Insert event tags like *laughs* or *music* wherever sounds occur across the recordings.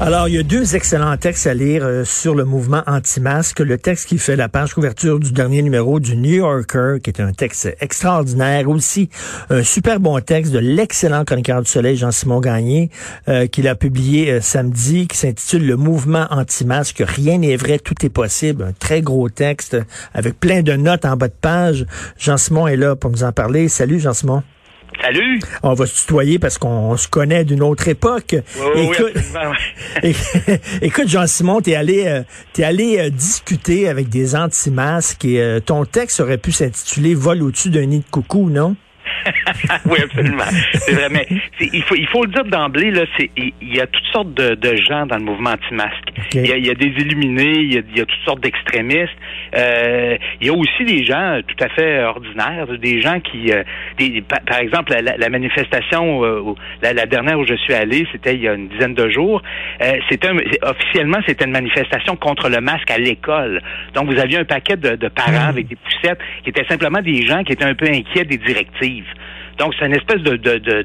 Alors, il y a deux excellents textes à lire euh, sur le mouvement anti-masque. Le texte qui fait la page couverture du dernier numéro du New Yorker, qui est un texte extraordinaire. Aussi, un super bon texte de l'excellent chroniqueur du Soleil, Jean-Simon Gagné, euh, qu'il a publié euh, samedi, qui s'intitule Le mouvement anti-masque. Rien n'est vrai, tout est possible. Un très gros texte avec plein de notes en bas de page. Jean-Simon est là pour nous en parler. Salut, Jean-Simon. Salut! On va se tutoyer parce qu'on se connaît d'une autre époque. Oui, écoute, oui, *laughs* *laughs* écoute Jean-Simon, t'es allé, euh, t'es allé euh, discuter avec des anti-masques et euh, ton texte aurait pu s'intituler Vol au-dessus d'un nid de coucou, non? *laughs* oui, absolument. C'est vrai, mais il faut, il faut le dire d'emblée, là, c'est, il y a toutes sortes de, de gens dans le mouvement anti-masque. Okay. Il, y a, il, y a, des illuminés, il y a, il y a toutes sortes d'extrémistes. Euh, il y a aussi des gens tout à fait ordinaires, des gens qui, euh, des, par, exemple, la, la manifestation, euh, la, la, dernière où je suis allé, c'était il y a une dizaine de jours. Euh, c'était un, officiellement, c'était une manifestation contre le masque à l'école. Donc, vous aviez un paquet de, de parents Hmm. avec des poussettes qui étaient simplement des gens qui étaient un peu inquiets des directives. Donc, c'est une espèce de, de, de,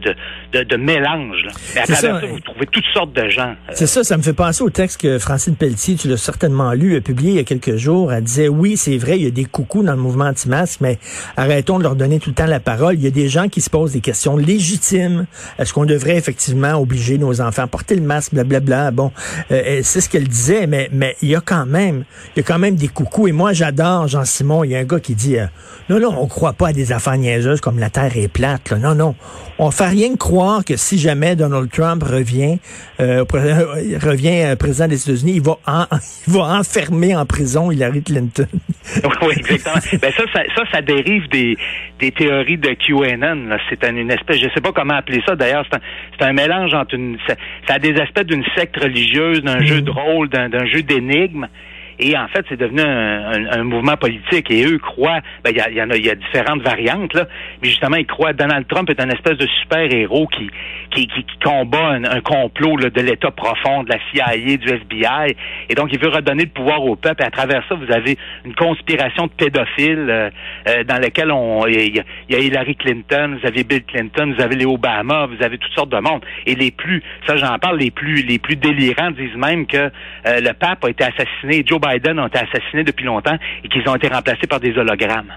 de, de mélange. Là. Mais à travers ça, ça, vous trouvez toutes sortes de gens. C'est ça, ça me fait penser au texte que Francine Pelletier, tu l'as certainement lu, a publié il y a quelques jours. Elle disait, oui, c'est vrai, il y a des coucous dans le mouvement anti-masque, mais arrêtons de leur donner tout le temps la parole. Il y a des gens qui se posent des questions légitimes. Est-ce qu'on devrait effectivement obliger nos enfants à porter le masque, blablabla? Bon, euh, c'est ce qu'elle disait, mais, mais il y a quand même, il y a quand même des coucous. Et moi, j'adore Jean-Simon. Il y a un gars qui dit, euh, non, non, on croit pas à des affaires niaiseuses comme la Terre est plate. Là. Non, non. On fait rien que croire que si jamais Donald Trump revient, euh, *laughs* revient euh, président des États-Unis, il va en, *laughs* il va enfermer en prison Hillary Clinton. *laughs* oui, exactement. ben ça, ça, ça, ça, dérive des, des théories de QAnon. C'est une, une espèce, je sais pas comment appeler ça. D'ailleurs, c'est un, un, mélange entre une, ça, ça a des aspects d'une secte religieuse, d'un mmh. jeu de rôle, d'un jeu d'énigmes. Et en fait, c'est devenu un, un, un, mouvement politique. Et eux croient, ben, il y, y, en a, y a différentes variantes, là, mais justement, ils croient Donald Trump est un espèce de super-héros qui, qui, qui, combat un, complot là, de l'État profond, de la CIA, du FBI. Et donc, il veut redonner le pouvoir au peuple. Et à travers ça, vous avez une conspiration de pédophiles euh, euh, dans laquelle on il y, y, a Hillary Clinton, vous avez Bill Clinton, vous avez les Obama, vous avez toutes sortes de monde. Et les plus, ça j'en parle, les plus les plus délirants disent même que euh, le pape a été assassiné, Joe Biden ont été assassinés depuis longtemps et qu'ils ont été remplacés par des hologrammes.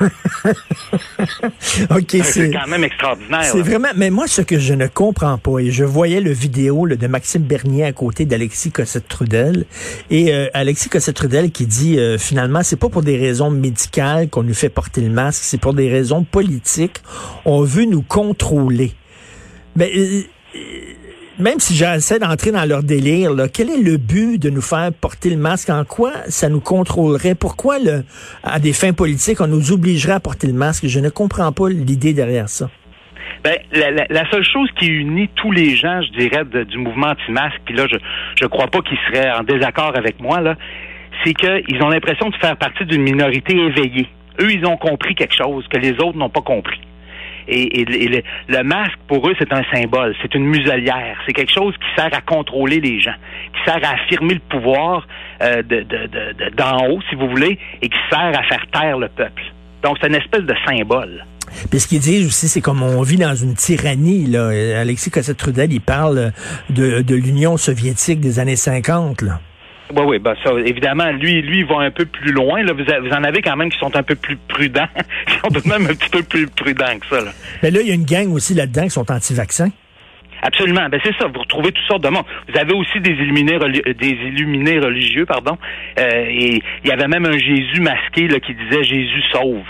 *laughs* ok, c'est quand même extraordinaire. C'est vraiment, mais moi, ce que je ne comprends pas, et je voyais le vidéo là, de Maxime Bernier à côté d'Alexis Cossette-Trudel, et euh, Alexis Cossette-Trudel qui dit, euh, finalement, c'est pas pour des raisons médicales qu'on nous fait porter le masque, c'est pour des raisons politiques. On veut nous contrôler. Mais euh, même si j'essaie d'entrer dans leur délire, quel est le but de nous faire porter le masque? En quoi ça nous contrôlerait? Pourquoi, à des fins politiques, on nous obligerait à porter le masque? Je ne comprends pas l'idée derrière ça. Ben, la, seule chose qui unit tous les gens, je dirais, du mouvement anti-masque, puis là, je je crois pas qu'ils seraient en désaccord avec moi, là, c'est qu'ils ont l'impression de faire partie d'une minorité éveillée. Eux, ils ont compris quelque chose que les autres n'ont pas compris. Et, le, masque, pour eux, c'est un symbole, c'est une muselière, c'est quelque chose qui sert à contrôler les gens, qui sert à affirmer le pouvoir euh, de, d'en haut, si vous voulez, et qui sert à faire taire le peuple. Donc, c'est une espèce de symbole. Puis ce qu'ils disent aussi, c'est comme on vit dans une tyrannie. Là. Alexis Cossette-Trudel, il parle de, de l'Union soviétique des années 50. Là. Oui, oui, ben ça, évidemment, lui, lui, il va un peu plus loin. Là. Vous, vous en avez quand même qui sont un peu plus prudents, *laughs* qui sont tout de même un petit peu plus prudents que ça. Là. Mais là, il y a une gang aussi là-dedans qui sont anti-vaccins. Absolument. Ben c'est ça. Vous retrouvez toutes sortes de monde. Vous avez aussi des illuminés, des illuminés religieux, pardon. Euh, et il y avait même un Jésus masqué là, qui disait Jésus sauve.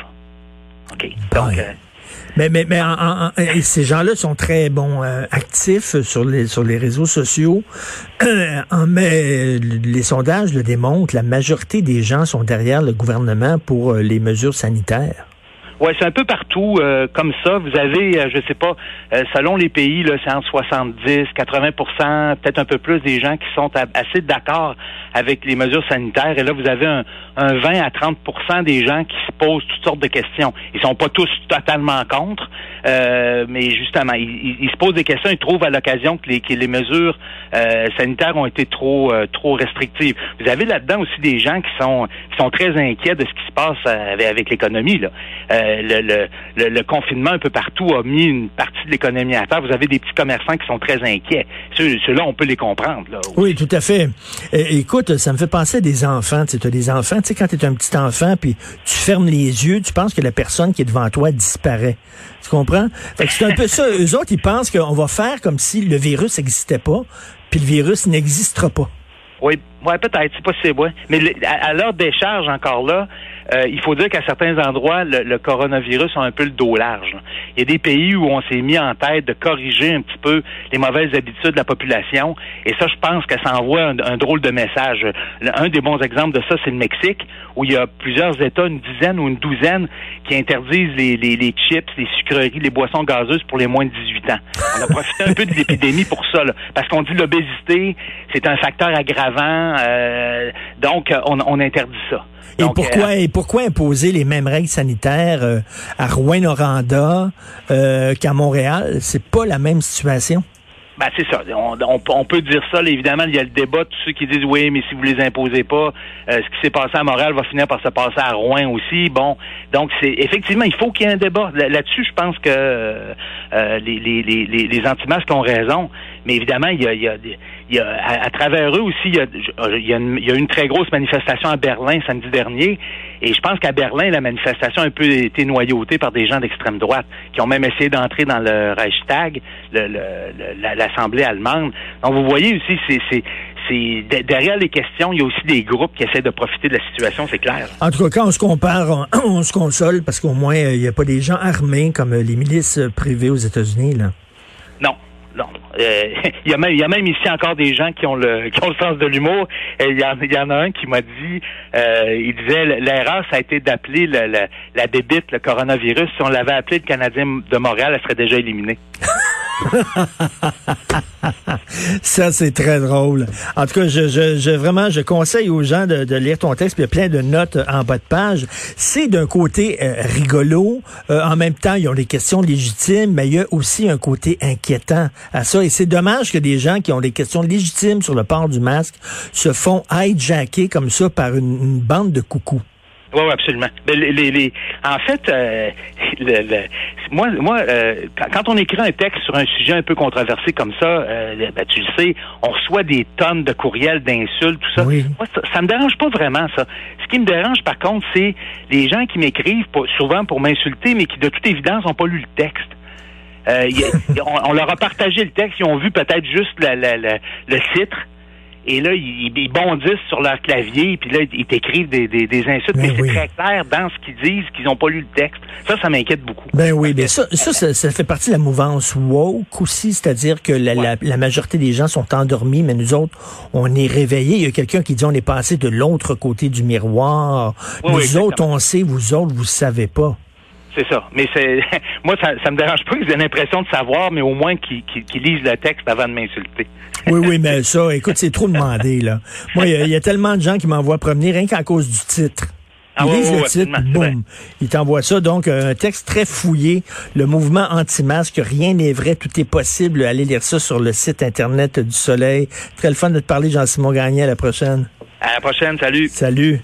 OK. Donc. Euh, mais, mais, mais ces gens-là sont très bons euh, actifs sur les sur les réseaux sociaux. Euh, mais les sondages le démontrent, la majorité des gens sont derrière le gouvernement pour euh, les mesures sanitaires. Ouais, c'est un peu partout euh, comme ça. Vous avez, euh, je sais pas, euh, selon les pays, là, c'est entre 70, 80% peut-être un peu plus des gens qui sont assez d'accord avec les mesures sanitaires. Et là, vous avez un, 20 à 30% des gens qui se posent toutes sortes de questions. Ils sont pas tous totalement contre, mais justement, ils, se posent des questions. Ils trouvent à l'occasion que les, que les mesures sanitaires ont été trop trop restrictives. Vous avez là-dedans aussi des gens qui sont qui sont très inquiets de ce qui se passe avec, avec l'économie. Là. Le, confinement un peu partout a mis une partie de l'économie à terre. Vous avez des petits commerçants qui sont très inquiets. Ceux-là, on peut les comprendre. Oui, tout à fait. écoute, ça me fait penser à des enfants. Tu as des enfants, tu sais, quand tu es un petit enfant, puis tu fermes les yeux, tu penses que la personne qui est devant toi disparaît. Tu comprends? c'est un peu ça. *laughs* Eux autres, ils pensent qu'on va faire comme si le virus n'existait pas, puis le virus n'existera pas. Oui, ouais, peut-être, c'est possible, ouais. Mais à, à l'heure des charges encore là, euh, il faut dire qu'à certains endroits, le, coronavirus a un peu le dos large. Il y a des pays où on s'est mis en tête de corriger un petit peu les mauvaises habitudes de la population. Et ça, je pense que ça envoie un, drôle de message. Un des bons exemples de ça, c'est le Mexique, où il y a plusieurs États, une dizaine ou une douzaine, qui interdisent les, les, chips, les sucreries, les boissons gazeuses pour les moins de 18 ans. On a profité un peu de l'épidémie pour ça, parce qu'on dit l'obésité, c'est un facteur aggravant, euh, donc on, on interdit ça. Et pourquoi, euh, et pourquoi imposer les mêmes règles sanitaires euh, à Rouen-Noranda euh, qu'à Montréal? C'est pas la même situation? Ben, c'est ça. On, peut dire ça. évidemment, il y a le débat de ceux qui disent oui, mais si vous les imposez pas, ce qui s'est passé à Montréal va finir par se passer à Rouen aussi. Bon, donc c'est effectivement, il faut qu'il y ait un débat là-dessus. Je pense que les, les, les, les anti-masques ont raison, mais évidemment, il y a, à, travers eux aussi, il y, a, il, y a une, très grosse manifestation à Berlin samedi dernier. Et je pense qu'à Berlin, la manifestation a un peu été noyautée par des gens d'extrême droite qui ont même essayé d'entrer dans le Reichstag, l'Assemblée allemande. Donc vous voyez aussi, c'est derrière les questions, il y a aussi des groupes qui essaient de profiter de la situation, c'est clair. En tout cas, quand on se compare, on, *clears throat* se console parce qu'au moins, il n'y a pas des gens armés comme les milices privées aux États-Unis. là. Euh, *laughs* il, y a même, il y a même ici encore des gens qui ont le, qui ont le sens de l'humour. Il y, en, y a un qui m'a dit, euh, il disait, l'erreur, ça a été d'appeler la, la débite, le coronavirus. Si on l'avait appelé le Canadien de Montréal, elle serait déjà éliminée. *laughs* *laughs* Ça, c'est très drôle. En tout cas, je, je, vraiment, je conseille aux gens de, lire ton texte. Il y a plein de notes en bas de page. C'est d'un côté euh, rigolo. Euh, en même temps, ils ont des questions légitimes, mais il y a aussi un côté inquiétant à ça. Et c'est dommage que des gens qui ont des questions légitimes sur le port du masque se font hijacker comme ça par une, une bande de coucous. Oui, absolument. Mais les, les, en fait, euh, le, moi, moi euh, quand, on écrit un texte sur un sujet un peu controversé comme ça, euh, ben, tu le sais, on reçoit des tonnes de courriels, d'insultes, tout ça. Oui. Moi, ça, ça, me dérange pas vraiment, ça. Ce qui me dérange, par contre, c'est les gens qui m'écrivent souvent pour m'insulter, mais qui, de toute évidence, n'ont pas lu le texte. Euh, on, leur a partagé le texte, ils ont vu peut-être juste le titre et là, ils, bondissent sur leur clavier, puis là, ils t'écrivent des, des, insultes, mais, c'est très clair dans ce qu'ils disent qu'ils n'ont pas lu le texte. Ça, ça m'inquiète beaucoup. Ben oui, bien ça, ça, ça, fait partie de la mouvance woke aussi, c'est-à-dire que la, la, majorité des gens sont endormis, mais nous autres, on est réveillés. Il y a quelqu'un qui dit on est passé de l'autre côté du miroir. nous autres, on sait, vous autres, vous savez pas. C'est ça. Mais c'est *laughs* moi, ça, ça me dérange pas qu'ils aient l'impression de savoir, mais au moins qu'ils lisent le texte avant de m'insulter. oui, oui, mais *laughs* ça, écoute, c'est trop demandé, là. Moi, il y, a tellement de gens qui m'envoient promener rien qu'à cause du titre. Ils ah, lisent le titre, boum. Ils t'envoient ça. Donc, un texte très fouillé. Le mouvement anti-masque, rien n'est vrai, tout est possible. Allez lire ça sur le site Internet du Soleil. Très le fun de te parler, Jean-Simon Gagné. À la prochaine. À la prochaine. Salut. Salut.